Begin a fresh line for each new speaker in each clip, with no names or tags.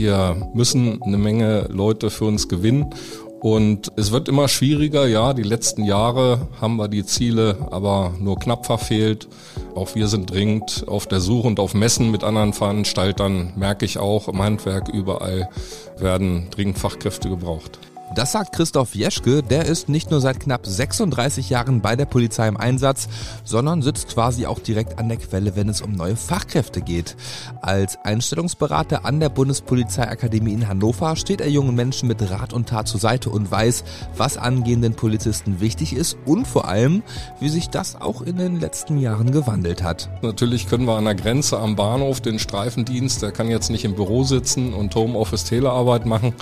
Wir müssen eine Menge Leute für uns gewinnen und es wird immer schwieriger, ja, die letzten Jahre haben wir die Ziele aber nur knapp verfehlt. Auch wir sind dringend auf der Suche und auf Messen mit anderen Veranstaltern, merke ich auch im Handwerk überall werden dringend Fachkräfte gebraucht.
Das sagt Christoph Jeschke, der ist nicht nur seit knapp 36 Jahren bei der Polizei im Einsatz, sondern sitzt quasi auch direkt an der Quelle, wenn es um neue Fachkräfte geht. Als Einstellungsberater an der Bundespolizeiakademie in Hannover steht er jungen Menschen mit Rat und Tat zur Seite und weiß, was angehenden Polizisten wichtig ist und vor allem, wie sich das auch in den letzten Jahren gewandelt hat.
Natürlich können wir an der Grenze am Bahnhof den Streifendienst, der kann jetzt nicht im Büro sitzen und Homeoffice Telearbeit machen.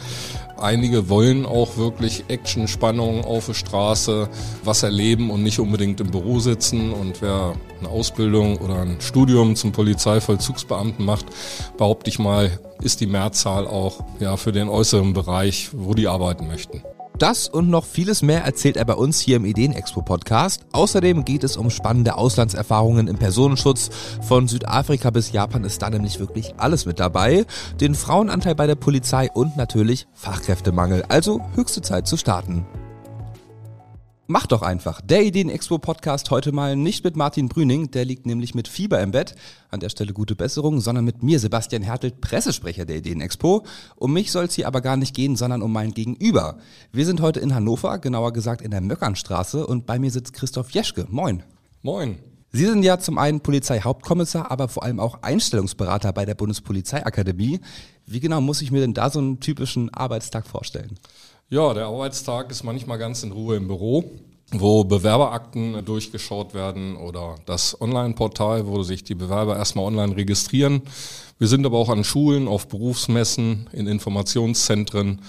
Einige wollen auch wirklich Action, Spannung auf der Straße, was erleben und nicht unbedingt im Büro sitzen. Und wer eine Ausbildung oder ein Studium zum Polizeivollzugsbeamten macht, behaupte ich mal, ist die Mehrzahl auch ja, für den äußeren Bereich, wo die arbeiten möchten.
Das und noch vieles mehr erzählt er bei uns hier im Ideenexpo Podcast. Außerdem geht es um spannende Auslandserfahrungen im Personenschutz. Von Südafrika bis Japan ist da nämlich wirklich alles mit dabei. Den Frauenanteil bei der Polizei und natürlich Fachkräftemangel. Also höchste Zeit zu starten. Mach doch einfach. Der Ideen-Expo-Podcast heute mal nicht mit Martin Brüning, der liegt nämlich mit Fieber im Bett. An der Stelle gute Besserung, sondern mit mir, Sebastian Hertelt, Pressesprecher der Ideen-Expo. Um mich soll es hier aber gar nicht gehen, sondern um mein Gegenüber. Wir sind heute in Hannover, genauer gesagt in der Möckernstraße und bei mir sitzt Christoph Jeschke. Moin.
Moin.
Sie sind ja zum einen Polizeihauptkommissar, aber vor allem auch Einstellungsberater bei der Bundespolizeiakademie. Wie genau muss ich mir denn da so einen typischen Arbeitstag vorstellen?
Ja, der Arbeitstag ist manchmal ganz in Ruhe im Büro, wo Bewerberakten durchgeschaut werden oder das Online-Portal, wo sich die Bewerber erstmal online registrieren. Wir sind aber auch an Schulen, auf Berufsmessen, in Informationszentren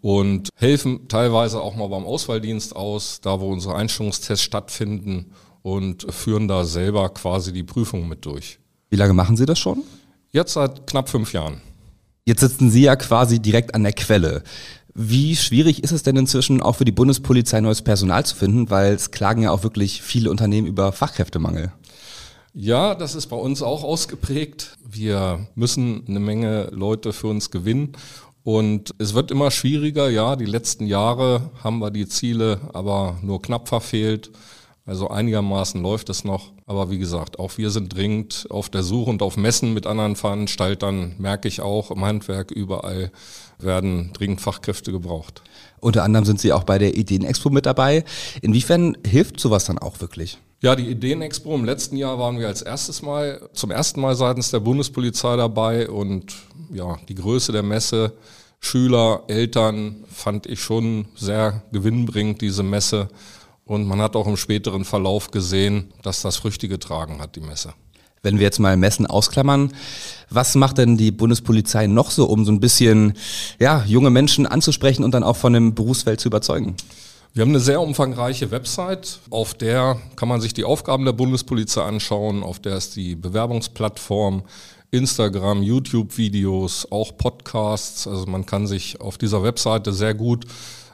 und helfen teilweise auch mal beim Auswahldienst aus, da wo unsere Einstellungstests stattfinden und führen da selber quasi die Prüfung mit durch.
Wie lange machen Sie das schon?
Jetzt seit knapp fünf Jahren.
Jetzt sitzen Sie ja quasi direkt an der Quelle. Wie schwierig ist es denn inzwischen auch für die Bundespolizei neues Personal zu finden, weil es klagen ja auch wirklich viele Unternehmen über Fachkräftemangel?
Ja, das ist bei uns auch ausgeprägt. Wir müssen eine Menge Leute für uns gewinnen. Und es wird immer schwieriger. Ja, die letzten Jahre haben wir die Ziele aber nur knapp verfehlt. Also einigermaßen läuft es noch. Aber wie gesagt, auch wir sind dringend auf der Suche und auf Messen mit anderen Veranstaltern, merke ich auch im Handwerk überall werden dringend Fachkräfte gebraucht.
Unter anderem sind Sie auch bei der Ideenexpo mit dabei. Inwiefern hilft sowas dann auch wirklich?
Ja, die Ideenexpo im letzten Jahr waren wir als erstes Mal, zum ersten Mal seitens der Bundespolizei dabei und ja, die Größe der Messe, Schüler, Eltern fand ich schon sehr gewinnbringend, diese Messe. Und man hat auch im späteren Verlauf gesehen, dass das Früchte getragen hat, die Messe.
Wenn wir jetzt mal Messen ausklammern, was macht denn die Bundespolizei noch so, um so ein bisschen ja, junge Menschen anzusprechen und dann auch von dem Berufsfeld zu überzeugen?
Wir haben eine sehr umfangreiche Website, auf der kann man sich die Aufgaben der Bundespolizei anschauen, auf der ist die Bewerbungsplattform, Instagram, YouTube-Videos, auch Podcasts. Also man kann sich auf dieser Webseite sehr gut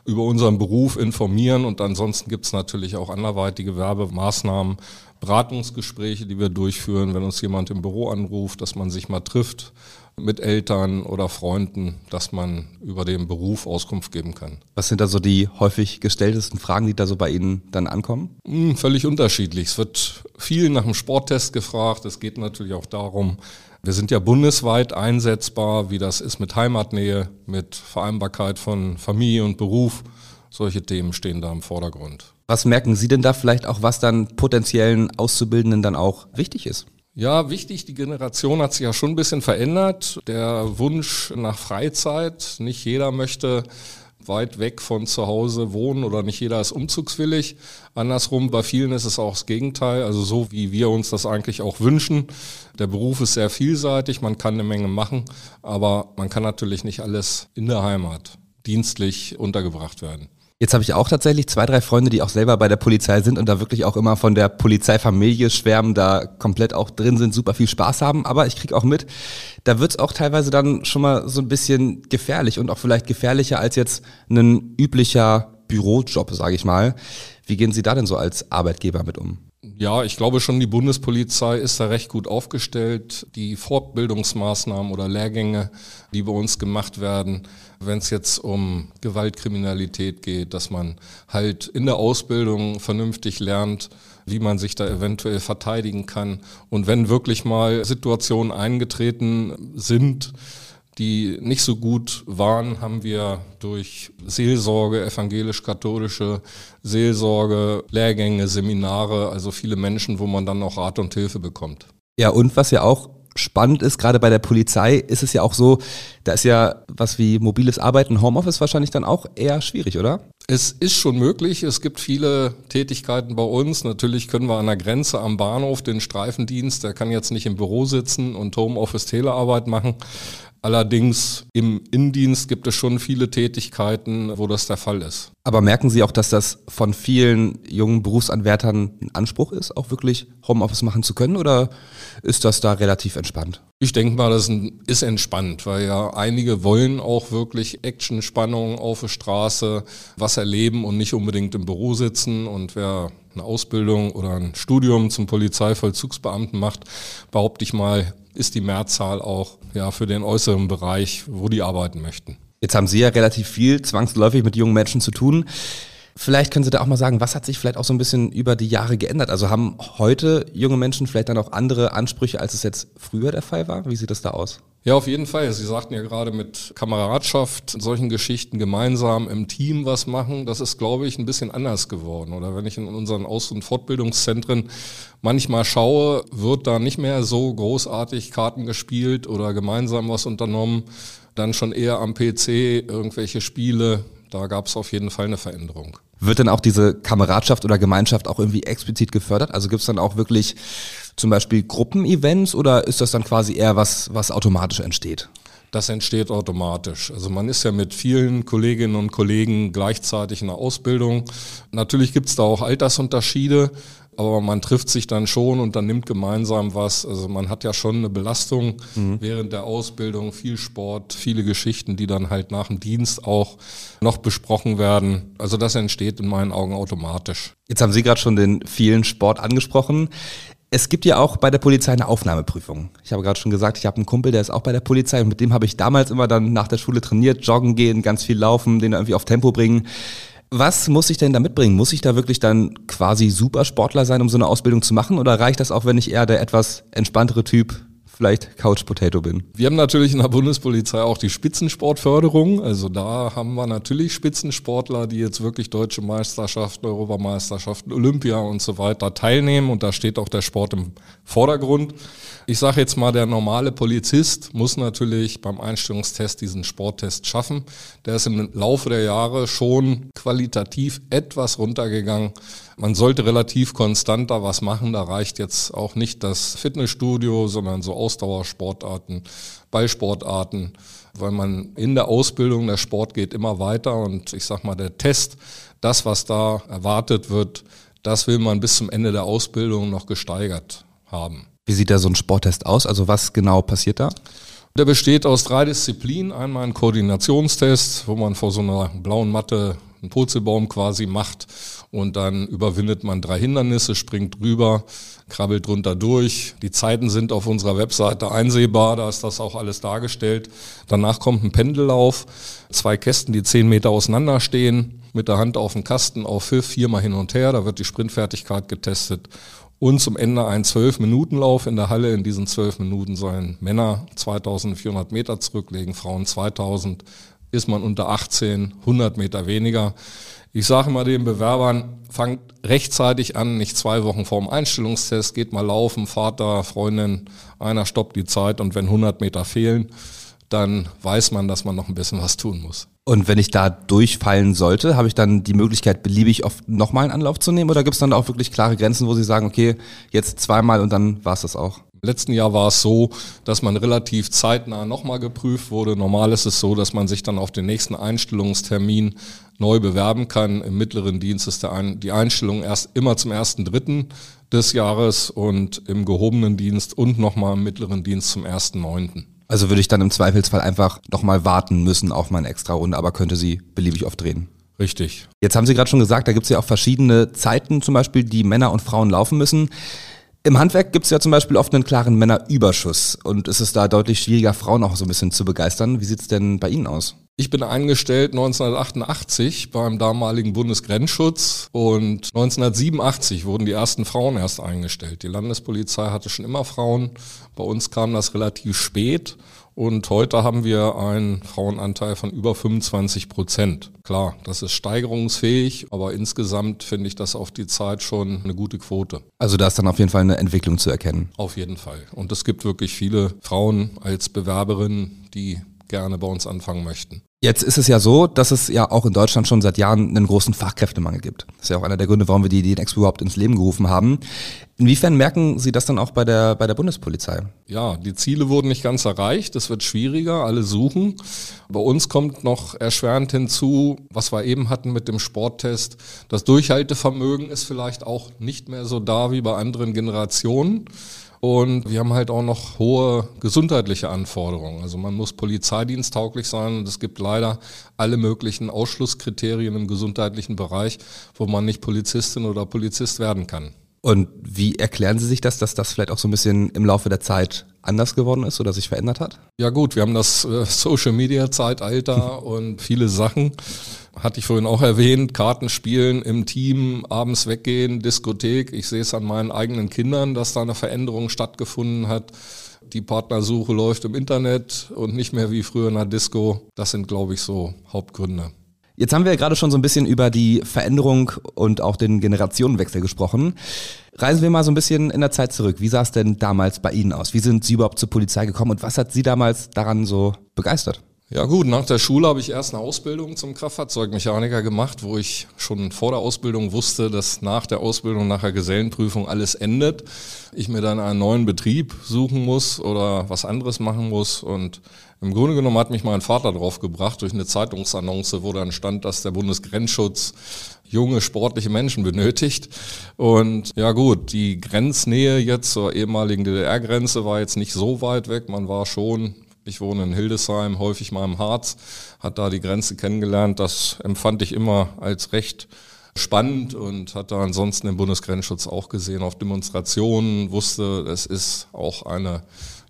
über unseren Beruf informieren und ansonsten gibt es natürlich auch anderweitige Werbemaßnahmen, Beratungsgespräche, die wir durchführen, wenn uns jemand im Büro anruft, dass man sich mal trifft mit Eltern oder Freunden, dass man über den Beruf Auskunft geben kann.
Was sind da so die häufig gestelltesten Fragen, die da so bei Ihnen dann ankommen?
Hm, völlig unterschiedlich. Es wird viel nach dem Sporttest gefragt. Es geht natürlich auch darum, wir sind ja bundesweit einsetzbar, wie das ist mit Heimatnähe, mit Vereinbarkeit von Familie und Beruf. Solche Themen stehen da im Vordergrund.
Was merken Sie denn da vielleicht auch, was dann potenziellen Auszubildenden dann auch wichtig ist?
Ja, wichtig, die Generation hat sich ja schon ein bisschen verändert. Der Wunsch nach Freizeit, nicht jeder möchte weit weg von zu Hause wohnen oder nicht jeder ist umzugswillig. Andersrum, bei vielen ist es auch das Gegenteil, also so wie wir uns das eigentlich auch wünschen. Der Beruf ist sehr vielseitig, man kann eine Menge machen, aber man kann natürlich nicht alles in der Heimat dienstlich untergebracht werden.
Jetzt habe ich auch tatsächlich zwei, drei Freunde, die auch selber bei der Polizei sind und da wirklich auch immer von der Polizeifamilie schwärmen, da komplett auch drin sind, super viel Spaß haben. Aber ich krieg auch mit, da wird's auch teilweise dann schon mal so ein bisschen gefährlich und auch vielleicht gefährlicher als jetzt ein üblicher Bürojob, sage ich mal. Wie gehen Sie da denn so als Arbeitgeber mit um?
Ja, ich glaube schon, die Bundespolizei ist da recht gut aufgestellt. Die Fortbildungsmaßnahmen oder Lehrgänge, die bei uns gemacht werden, wenn es jetzt um Gewaltkriminalität geht, dass man halt in der Ausbildung vernünftig lernt, wie man sich da eventuell verteidigen kann. Und wenn wirklich mal Situationen eingetreten sind, die nicht so gut waren, haben wir durch Seelsorge, evangelisch-katholische Seelsorge, Lehrgänge, Seminare, also viele Menschen, wo man dann auch Rat und Hilfe bekommt.
Ja, und was ja auch spannend ist, gerade bei der Polizei ist es ja auch so, da ist ja was wie mobiles Arbeiten, Homeoffice wahrscheinlich dann auch eher schwierig, oder?
Es ist schon möglich. Es gibt viele Tätigkeiten bei uns. Natürlich können wir an der Grenze am Bahnhof den Streifendienst, der kann jetzt nicht im Büro sitzen und Homeoffice Telearbeit machen. Allerdings im Innendienst gibt es schon viele Tätigkeiten, wo das der Fall ist.
Aber merken Sie auch, dass das von vielen jungen Berufsanwärtern ein Anspruch ist, auch wirklich Homeoffice machen zu können oder ist das da relativ entspannt?
Ich denke mal, das ist entspannt, weil ja einige wollen auch wirklich Action, Spannung auf der Straße, was erleben und nicht unbedingt im Büro sitzen. Und wer eine Ausbildung oder ein Studium zum Polizeivollzugsbeamten macht, behaupte ich mal, ist die Mehrzahl auch ja, für den äußeren Bereich, wo die arbeiten möchten.
Jetzt haben Sie ja relativ viel zwangsläufig mit jungen Menschen zu tun. Vielleicht können Sie da auch mal sagen, was hat sich vielleicht auch so ein bisschen über die Jahre geändert? Also haben heute junge Menschen vielleicht dann auch andere Ansprüche, als es jetzt früher der Fall war? Wie sieht das da aus?
Ja, auf jeden Fall. Sie sagten ja gerade mit Kameradschaft, solchen Geschichten gemeinsam im Team was machen, das ist, glaube ich, ein bisschen anders geworden. Oder wenn ich in unseren Aus- und Fortbildungszentren manchmal schaue, wird da nicht mehr so großartig Karten gespielt oder gemeinsam was unternommen, dann schon eher am PC irgendwelche Spiele. Da gab es auf jeden Fall eine Veränderung.
Wird dann auch diese Kameradschaft oder Gemeinschaft auch irgendwie explizit gefördert? Also gibt es dann auch wirklich zum Beispiel Gruppenevents oder ist das dann quasi eher was, was automatisch entsteht?
Das entsteht automatisch. Also man ist ja mit vielen Kolleginnen und Kollegen gleichzeitig in der Ausbildung. Natürlich gibt es da auch Altersunterschiede, aber man trifft sich dann schon und dann nimmt gemeinsam was. Also man hat ja schon eine Belastung mhm. während der Ausbildung, viel Sport, viele Geschichten, die dann halt nach dem Dienst auch noch besprochen werden. Also das entsteht in meinen Augen automatisch.
Jetzt haben Sie gerade schon den vielen Sport angesprochen. Es gibt ja auch bei der Polizei eine Aufnahmeprüfung. Ich habe gerade schon gesagt, ich habe einen Kumpel, der ist auch bei der Polizei und mit dem habe ich damals immer dann nach der Schule trainiert, joggen gehen, ganz viel laufen, den irgendwie auf Tempo bringen. Was muss ich denn da mitbringen? Muss ich da wirklich dann quasi Supersportler sein, um so eine Ausbildung zu machen? Oder reicht das auch, wenn ich eher der etwas entspanntere Typ vielleicht Couch Potato bin.
Wir haben natürlich in der Bundespolizei auch die Spitzensportförderung. Also da haben wir natürlich Spitzensportler, die jetzt wirklich deutsche Meisterschaften, Europameisterschaften, Olympia und so weiter teilnehmen. Und da steht auch der Sport im Vordergrund. Ich sage jetzt mal, der normale Polizist muss natürlich beim Einstellungstest diesen Sporttest schaffen. Der ist im Laufe der Jahre schon qualitativ etwas runtergegangen. Man sollte relativ konstant da was machen. Da reicht jetzt auch nicht das Fitnessstudio, sondern so Ausdauersportarten, Ballsportarten, weil man in der Ausbildung, der Sport geht immer weiter und ich sag mal, der Test, das, was da erwartet wird, das will man bis zum Ende der Ausbildung noch gesteigert haben.
Wie sieht da so ein Sporttest aus? Also was genau passiert da?
Der besteht aus drei Disziplinen. Einmal ein Koordinationstest, wo man vor so einer blauen Matte einen Purzelbaum quasi macht und dann überwindet man drei Hindernisse, springt drüber, krabbelt drunter durch. Die Zeiten sind auf unserer Webseite einsehbar, da ist das auch alles dargestellt. Danach kommt ein Pendellauf, zwei Kästen, die zehn Meter auseinander stehen, mit der Hand auf dem Kasten auf Pfiff, viermal hin und her, da wird die Sprintfertigkeit getestet. Und zum Ende ein 12-Minuten-Lauf in der Halle. In diesen 12 Minuten sollen Männer 2400 Meter zurücklegen, Frauen 2000 ist man unter 18, 100 Meter weniger. Ich sage immer den Bewerbern, fangt rechtzeitig an, nicht zwei Wochen vor dem Einstellungstest, geht mal laufen, Vater, Freundin, einer stoppt die Zeit und wenn 100 Meter fehlen, dann weiß man, dass man noch ein bisschen was tun muss.
Und wenn ich da durchfallen sollte, habe ich dann die Möglichkeit, beliebig oft nochmal einen Anlauf zu nehmen? Oder gibt es dann auch wirklich klare Grenzen, wo Sie sagen, okay, jetzt zweimal und dann war es das auch?
Letzten Jahr war es so, dass man relativ zeitnah nochmal geprüft wurde. Normal ist es so, dass man sich dann auf den nächsten Einstellungstermin neu bewerben kann. Im mittleren Dienst ist Ein die Einstellung erst immer zum ersten Dritten des Jahres und im gehobenen Dienst und nochmal im mittleren Dienst zum ersten Neunten.
Also würde ich dann im Zweifelsfall einfach nochmal warten müssen auf meine extra Runde, aber könnte sie beliebig oft drehen.
Richtig.
Jetzt haben Sie gerade schon gesagt, da gibt es ja auch verschiedene Zeiten zum Beispiel, die Männer und Frauen laufen müssen. Im Handwerk gibt es ja zum Beispiel oft einen klaren Männerüberschuss und ist es da deutlich schwieriger, Frauen auch so ein bisschen zu begeistern. Wie sieht es denn bei Ihnen aus?
Ich bin eingestellt 1988 beim damaligen Bundesgrenzschutz und 1987 wurden die ersten Frauen erst eingestellt. Die Landespolizei hatte schon immer Frauen. Bei uns kam das relativ spät und heute haben wir einen Frauenanteil von über 25 Prozent. Klar, das ist steigerungsfähig, aber insgesamt finde ich das auf die Zeit schon eine gute Quote.
Also da ist dann auf jeden Fall eine Entwicklung zu erkennen.
Auf jeden Fall. Und es gibt wirklich viele Frauen als Bewerberinnen, die gerne bei uns anfangen möchten.
Jetzt ist es ja so, dass es ja auch in Deutschland schon seit Jahren einen großen Fachkräftemangel gibt. Das ist ja auch einer der Gründe, warum wir die DNX überhaupt ins Leben gerufen haben. Inwiefern merken Sie das dann auch bei der, bei der Bundespolizei?
Ja, die Ziele wurden nicht ganz erreicht. Es wird schwieriger, alle suchen. Bei uns kommt noch erschwerend hinzu, was wir eben hatten mit dem Sporttest. Das Durchhaltevermögen ist vielleicht auch nicht mehr so da wie bei anderen Generationen. Und wir haben halt auch noch hohe gesundheitliche Anforderungen. Also man muss polizeidiensttauglich sein und es gibt leider alle möglichen Ausschlusskriterien im gesundheitlichen Bereich, wo man nicht Polizistin oder Polizist werden kann.
Und wie erklären Sie sich das, dass das vielleicht auch so ein bisschen im Laufe der Zeit anders geworden ist oder sich verändert hat?
Ja gut, wir haben das äh, Social Media Zeitalter und viele Sachen. Hatte ich vorhin auch erwähnt, Kartenspielen im Team, abends weggehen, Diskothek. Ich sehe es an meinen eigenen Kindern, dass da eine Veränderung stattgefunden hat. Die Partnersuche läuft im Internet und nicht mehr wie früher in der Disco. Das sind, glaube ich, so Hauptgründe.
Jetzt haben wir ja gerade schon so ein bisschen über die Veränderung und auch den Generationenwechsel gesprochen. Reisen wir mal so ein bisschen in der Zeit zurück. Wie sah es denn damals bei Ihnen aus? Wie sind Sie überhaupt zur Polizei gekommen und was hat Sie damals daran so begeistert?
Ja gut, nach der Schule habe ich erst eine Ausbildung zum Kraftfahrzeugmechaniker gemacht, wo ich schon vor der Ausbildung wusste, dass nach der Ausbildung, nach der Gesellenprüfung alles endet. Ich mir dann einen neuen Betrieb suchen muss oder was anderes machen muss. Und im Grunde genommen hat mich mein Vater drauf gebracht durch eine Zeitungsannonce, wo dann stand, dass der Bundesgrenzschutz junge, sportliche Menschen benötigt. Und ja gut, die Grenznähe jetzt zur ehemaligen DDR-Grenze war jetzt nicht so weit weg. Man war schon ich wohne in Hildesheim, häufig mal im Harz, hat da die Grenze kennengelernt. Das empfand ich immer als recht spannend und hat da ansonsten den Bundesgrenzschutz auch gesehen auf Demonstrationen, wusste, es ist auch eine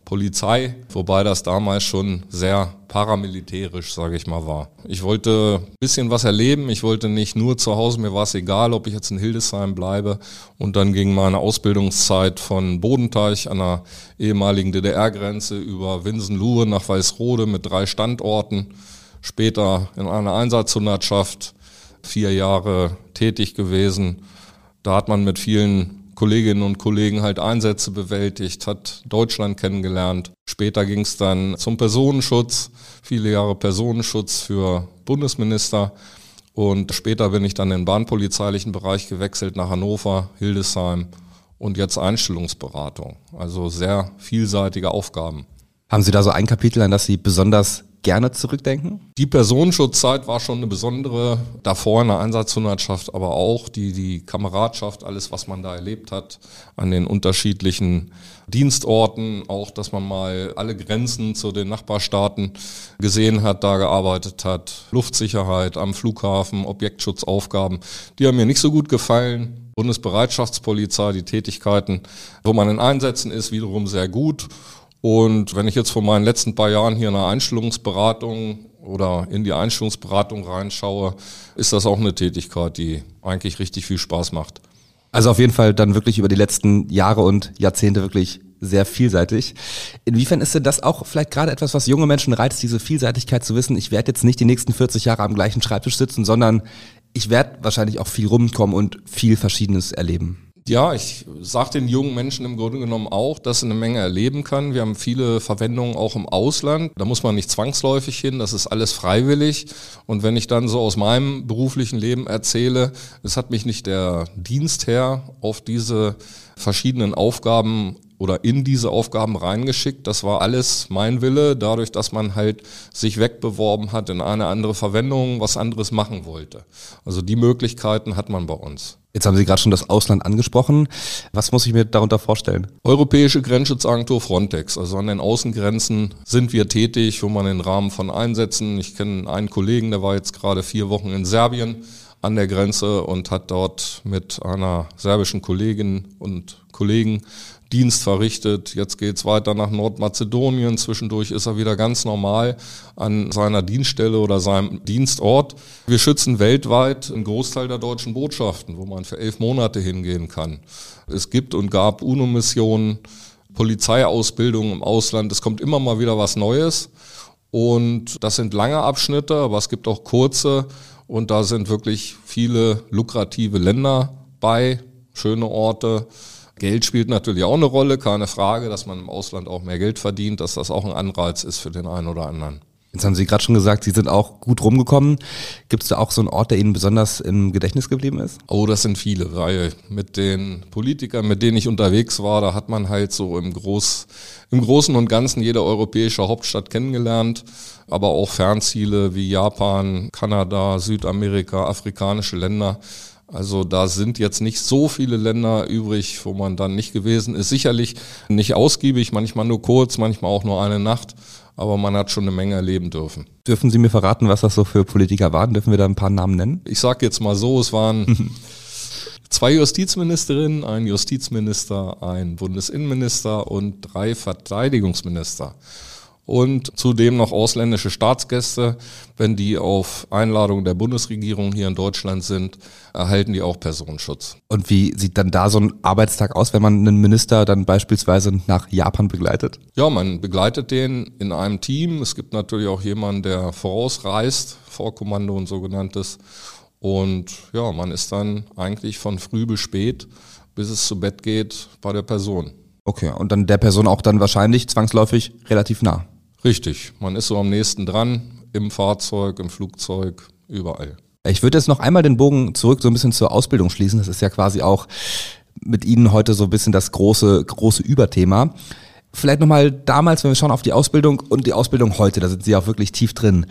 Polizei, wobei das damals schon sehr paramilitärisch, sage ich mal, war. Ich wollte ein bisschen was erleben, ich wollte nicht nur zu Hause, mir war es egal, ob ich jetzt in Hildesheim bleibe. Und dann ging meine Ausbildungszeit von Bodenteich an der ehemaligen DDR-Grenze über Winsen-Luhe nach Weißrode mit drei Standorten. Später in einer Einsatzhundertschaft, vier Jahre tätig gewesen. Da hat man mit vielen Kolleginnen und Kollegen halt Einsätze bewältigt, hat Deutschland kennengelernt. Später ging es dann zum Personenschutz, viele Jahre Personenschutz für Bundesminister. Und später bin ich dann in den bahnpolizeilichen Bereich gewechselt nach Hannover, Hildesheim und jetzt Einstellungsberatung. Also sehr vielseitige Aufgaben.
Haben Sie da so ein Kapitel, an das Sie besonders gerne zurückdenken?
Die Personenschutzzeit war schon eine besondere, davor in der Einsatzhundertschaft, aber auch die, die Kameradschaft, alles, was man da erlebt hat, an den unterschiedlichen Dienstorten, auch, dass man mal alle Grenzen zu den Nachbarstaaten gesehen hat, da gearbeitet hat, Luftsicherheit am Flughafen, Objektschutzaufgaben, die haben mir nicht so gut gefallen. Bundesbereitschaftspolizei, die Tätigkeiten, wo man in Einsätzen ist, wiederum sehr gut. Und wenn ich jetzt von meinen letzten paar Jahren hier in der Einstellungsberatung oder in die Einstellungsberatung reinschaue, ist das auch eine Tätigkeit, die eigentlich richtig viel Spaß macht.
Also auf jeden Fall dann wirklich über die letzten Jahre und Jahrzehnte wirklich sehr vielseitig. Inwiefern ist denn das auch vielleicht gerade etwas, was junge Menschen reizt, diese Vielseitigkeit zu wissen, ich werde jetzt nicht die nächsten 40 Jahre am gleichen Schreibtisch sitzen, sondern ich werde wahrscheinlich auch viel rumkommen und viel Verschiedenes erleben.
Ja, ich sage den jungen Menschen im Grunde genommen auch, dass sie eine Menge erleben kann. Wir haben viele Verwendungen auch im Ausland. Da muss man nicht zwangsläufig hin, das ist alles freiwillig. Und wenn ich dann so aus meinem beruflichen Leben erzähle, es hat mich nicht der Dienstherr auf diese verschiedenen Aufgaben oder in diese Aufgaben reingeschickt. Das war alles mein Wille, dadurch, dass man halt sich wegbeworben hat in eine andere Verwendung, was anderes machen wollte. Also die Möglichkeiten hat man bei uns.
Jetzt haben Sie gerade schon das Ausland angesprochen. Was muss ich mir darunter vorstellen?
Europäische Grenzschutzagentur Frontex. Also an den Außengrenzen sind wir tätig, wo man im Rahmen von Einsätzen, ich kenne einen Kollegen, der war jetzt gerade vier Wochen in Serbien an der Grenze und hat dort mit einer serbischen Kollegin und Kollegen Dienst verrichtet. Jetzt geht's weiter nach Nordmazedonien. Zwischendurch ist er wieder ganz normal an seiner Dienststelle oder seinem Dienstort. Wir schützen weltweit einen Großteil der deutschen Botschaften, wo man für elf Monate hingehen kann. Es gibt und gab UNO-Missionen, Polizeiausbildung im Ausland. Es kommt immer mal wieder was Neues. Und das sind lange Abschnitte, aber es gibt auch kurze. Und da sind wirklich viele lukrative Länder bei, schöne Orte. Geld spielt natürlich auch eine Rolle, keine Frage, dass man im Ausland auch mehr Geld verdient, dass das auch ein Anreiz ist für den einen oder anderen.
Jetzt haben Sie gerade schon gesagt, Sie sind auch gut rumgekommen. Gibt es da auch so einen Ort, der Ihnen besonders im Gedächtnis geblieben ist?
Oh, das sind viele, weil mit den Politikern, mit denen ich unterwegs war, da hat man halt so im, Groß, im Großen und Ganzen jede europäische Hauptstadt kennengelernt, aber auch Fernziele wie Japan, Kanada, Südamerika, afrikanische Länder. Also da sind jetzt nicht so viele Länder übrig, wo man dann nicht gewesen ist. Sicherlich nicht ausgiebig, manchmal nur kurz, manchmal auch nur eine Nacht, aber man hat schon eine Menge erleben dürfen.
Dürfen Sie mir verraten, was das so für Politiker waren? Dürfen wir da ein paar Namen nennen?
Ich sage jetzt mal so, es waren zwei Justizministerinnen, ein Justizminister, ein Bundesinnenminister und drei Verteidigungsminister und zudem noch ausländische Staatsgäste. Wenn die auf Einladung der Bundesregierung hier in Deutschland sind, erhalten die auch Personenschutz.
Und wie sieht dann da so ein Arbeitstag aus, wenn man einen Minister dann beispielsweise nach Japan begleitet?
Ja, man begleitet den in einem Team. Es gibt natürlich auch jemanden, der vorausreist, Vorkommando und sogenanntes. Und ja, man ist dann eigentlich von früh bis spät, bis es zu Bett geht, bei der Person.
Okay, und dann der Person auch dann wahrscheinlich zwangsläufig relativ nah.
Richtig, man ist so am nächsten dran, im Fahrzeug, im Flugzeug, überall.
Ich würde jetzt noch einmal den Bogen zurück so ein bisschen zur Ausbildung schließen. Das ist ja quasi auch mit Ihnen heute so ein bisschen das große, große Überthema. Vielleicht nochmal damals, wenn wir schauen auf die Ausbildung und die Ausbildung heute, da sind Sie auch wirklich tief drin.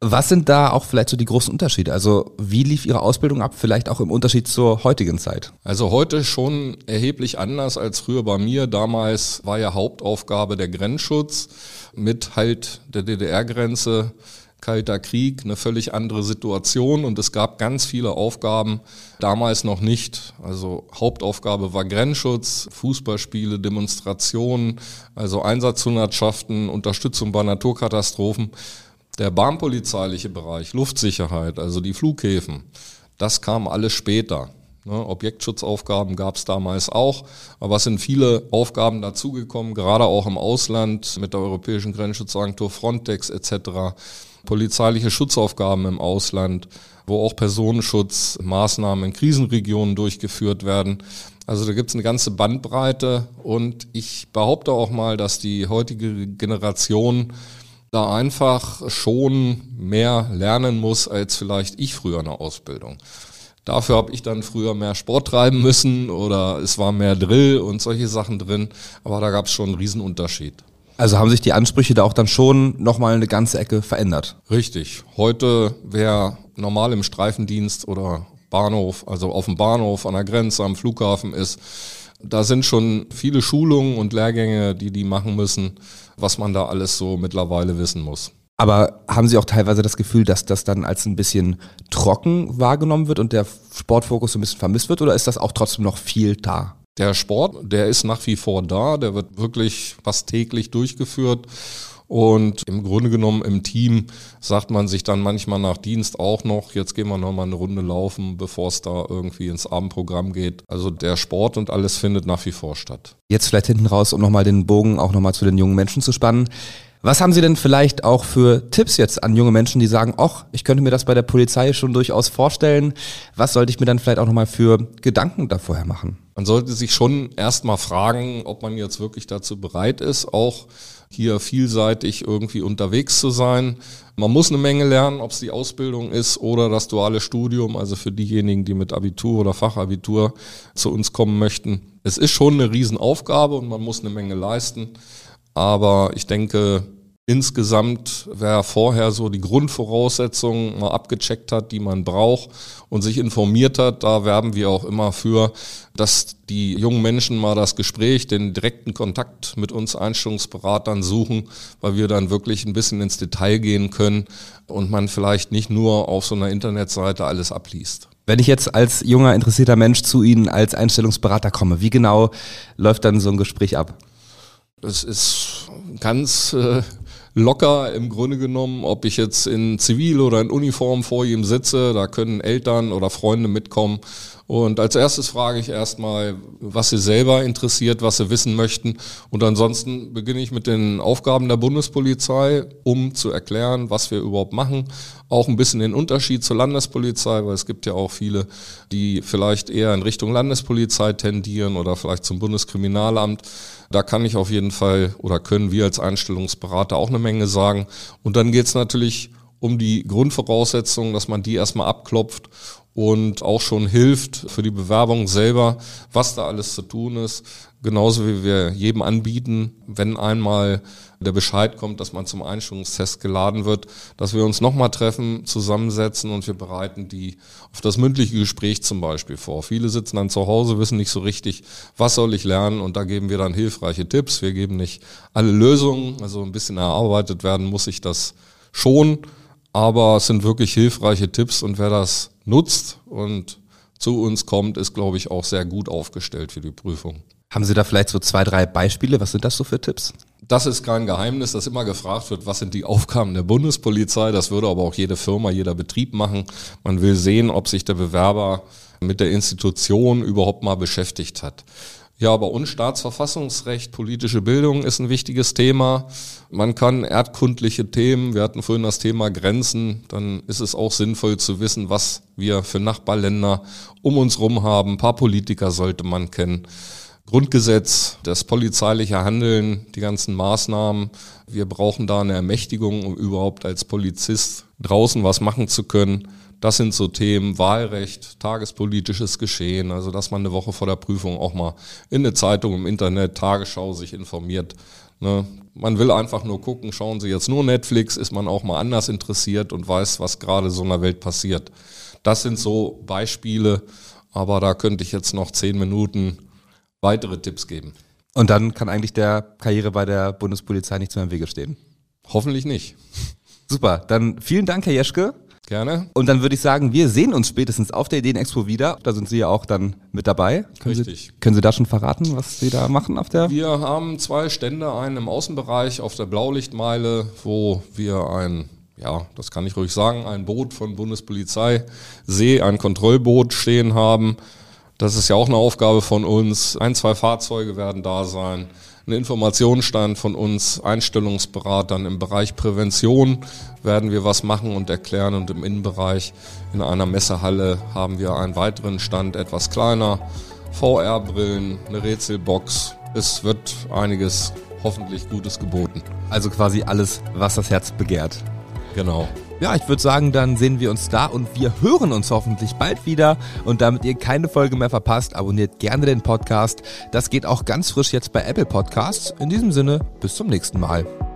Was sind da auch vielleicht so die großen Unterschiede? Also wie lief Ihre Ausbildung ab, vielleicht auch im Unterschied zur heutigen Zeit?
Also heute schon erheblich anders als früher bei mir. Damals war ja Hauptaufgabe der Grenzschutz mit halt der DDR-Grenze. Kalter Krieg, eine völlig andere Situation und es gab ganz viele Aufgaben, damals noch nicht. Also Hauptaufgabe war Grenzschutz, Fußballspiele, Demonstrationen, also Einsatzhundertschaften, Unterstützung bei Naturkatastrophen. Der bahnpolizeiliche Bereich, Luftsicherheit, also die Flughäfen, das kam alles später. Ne, Objektschutzaufgaben gab es damals auch, aber es sind viele Aufgaben dazugekommen, gerade auch im Ausland mit der Europäischen Grenzschutzagentur Frontex etc. Polizeiliche Schutzaufgaben im Ausland, wo auch Personenschutzmaßnahmen in Krisenregionen durchgeführt werden. Also da gibt es eine ganze Bandbreite und ich behaupte auch mal, dass die heutige Generation da einfach schon mehr lernen muss als vielleicht ich früher in der Ausbildung. Dafür habe ich dann früher mehr Sport treiben müssen oder es war mehr Drill und solche Sachen drin, aber da gab es schon einen Riesenunterschied.
Also haben sich die Ansprüche da auch dann schon nochmal eine ganze Ecke verändert?
Richtig. Heute, wer normal im Streifendienst oder Bahnhof, also auf dem Bahnhof, an der Grenze, am Flughafen ist, da sind schon viele Schulungen und Lehrgänge, die die machen müssen was man da alles so mittlerweile wissen muss.
Aber haben Sie auch teilweise das Gefühl, dass das dann als ein bisschen trocken wahrgenommen wird und der Sportfokus so ein bisschen vermisst wird oder ist das auch trotzdem noch viel da?
Der Sport, der ist nach wie vor da, der wird wirklich fast täglich durchgeführt und im Grunde genommen im Team sagt man sich dann manchmal nach Dienst auch noch, jetzt gehen wir nochmal eine Runde laufen, bevor es da irgendwie ins Abendprogramm geht. Also der Sport und alles findet nach wie vor statt.
Jetzt vielleicht hinten raus, um nochmal den Bogen auch nochmal zu den jungen Menschen zu spannen. Was haben Sie denn vielleicht auch für Tipps jetzt an junge Menschen, die sagen, ach, ich könnte mir das bei der Polizei schon durchaus vorstellen. Was sollte ich mir dann vielleicht auch nochmal für Gedanken da vorher machen?
Man sollte sich schon erstmal fragen, ob man jetzt wirklich dazu bereit ist, auch hier vielseitig irgendwie unterwegs zu sein. Man muss eine Menge lernen, ob es die Ausbildung ist oder das duale Studium, also für diejenigen, die mit Abitur oder Fachabitur zu uns kommen möchten. Es ist schon eine Riesenaufgabe und man muss eine Menge leisten. Aber ich denke, insgesamt, wer vorher so die Grundvoraussetzungen mal abgecheckt hat, die man braucht und sich informiert hat, da werben wir auch immer für, dass die jungen Menschen mal das Gespräch, den direkten Kontakt mit uns Einstellungsberatern suchen, weil wir dann wirklich ein bisschen ins Detail gehen können und man vielleicht nicht nur auf so einer Internetseite alles abliest.
Wenn ich jetzt als junger, interessierter Mensch zu Ihnen als Einstellungsberater komme, wie genau läuft dann so ein Gespräch ab?
Das ist ganz äh, locker im Grunde genommen, ob ich jetzt in Zivil oder in Uniform vor ihm sitze, da können Eltern oder Freunde mitkommen. Und als erstes frage ich erstmal, was sie selber interessiert, was sie wissen möchten. Und ansonsten beginne ich mit den Aufgaben der Bundespolizei, um zu erklären, was wir überhaupt machen. Auch ein bisschen den Unterschied zur Landespolizei, weil es gibt ja auch viele, die vielleicht eher in Richtung Landespolizei tendieren oder vielleicht zum Bundeskriminalamt. Da kann ich auf jeden Fall oder können wir als Einstellungsberater auch eine Menge sagen. Und dann geht es natürlich um die Grundvoraussetzungen, dass man die erstmal abklopft und auch schon hilft für die Bewerbung selber, was da alles zu tun ist. Genauso wie wir jedem anbieten, wenn einmal der Bescheid kommt, dass man zum Einstellungstest geladen wird, dass wir uns nochmal treffen, zusammensetzen und wir bereiten die auf das mündliche Gespräch zum Beispiel vor. Viele sitzen dann zu Hause, wissen nicht so richtig, was soll ich lernen und da geben wir dann hilfreiche Tipps. Wir geben nicht alle Lösungen, also ein bisschen erarbeitet werden muss ich das schon, aber es sind wirklich hilfreiche Tipps und wer das nutzt und zu uns kommt, ist, glaube ich, auch sehr gut aufgestellt für die Prüfung.
Haben Sie da vielleicht so zwei, drei Beispiele? Was sind das so für Tipps?
Das ist kein Geheimnis, dass immer gefragt wird, was sind die Aufgaben der Bundespolizei. Das würde aber auch jede Firma, jeder Betrieb machen. Man will sehen, ob sich der Bewerber mit der Institution überhaupt mal beschäftigt hat. Ja, bei uns Staatsverfassungsrecht, politische Bildung ist ein wichtiges Thema. Man kann erdkundliche Themen, wir hatten vorhin das Thema Grenzen, dann ist es auch sinnvoll zu wissen, was wir für Nachbarländer um uns rum haben. Ein paar Politiker sollte man kennen. Grundgesetz, das polizeiliche Handeln, die ganzen Maßnahmen. Wir brauchen da eine Ermächtigung, um überhaupt als Polizist draußen was machen zu können. Das sind so Themen, Wahlrecht, tagespolitisches Geschehen, also dass man eine Woche vor der Prüfung auch mal in eine Zeitung, im Internet, Tagesschau sich informiert. Ne? Man will einfach nur gucken, schauen Sie jetzt nur Netflix, ist man auch mal anders interessiert und weiß, was gerade so in der Welt passiert. Das sind so Beispiele, aber da könnte ich jetzt noch zehn Minuten weitere Tipps geben.
Und dann kann eigentlich der Karriere bei der Bundespolizei nichts mehr im Wege stehen.
Hoffentlich nicht.
Super, dann vielen Dank, Herr Jeschke.
Gerne.
Und dann würde ich sagen, wir sehen uns spätestens auf der Ideenexpo wieder. Da sind Sie ja auch dann mit dabei. Können
Richtig.
Sie, können Sie da schon verraten, was Sie da machen auf der?
Wir haben zwei Stände, einen im Außenbereich auf der Blaulichtmeile, wo wir ein ja, das kann ich ruhig sagen, ein Boot von Bundespolizei See, ein Kontrollboot stehen haben. Das ist ja auch eine Aufgabe von uns. Ein, zwei Fahrzeuge werden da sein ein Informationsstand von uns Einstellungsberatern im Bereich Prävention werden wir was machen und erklären und im Innenbereich in einer Messehalle haben wir einen weiteren Stand, etwas kleiner, VR-Brillen, eine Rätselbox. Es wird einiges hoffentlich Gutes geboten.
Also quasi alles, was das Herz begehrt.
Genau.
Ja, ich würde sagen, dann sehen wir uns da und wir hören uns hoffentlich bald wieder. Und damit ihr keine Folge mehr verpasst, abonniert gerne den Podcast. Das geht auch ganz frisch jetzt bei Apple Podcasts. In diesem Sinne, bis zum nächsten Mal.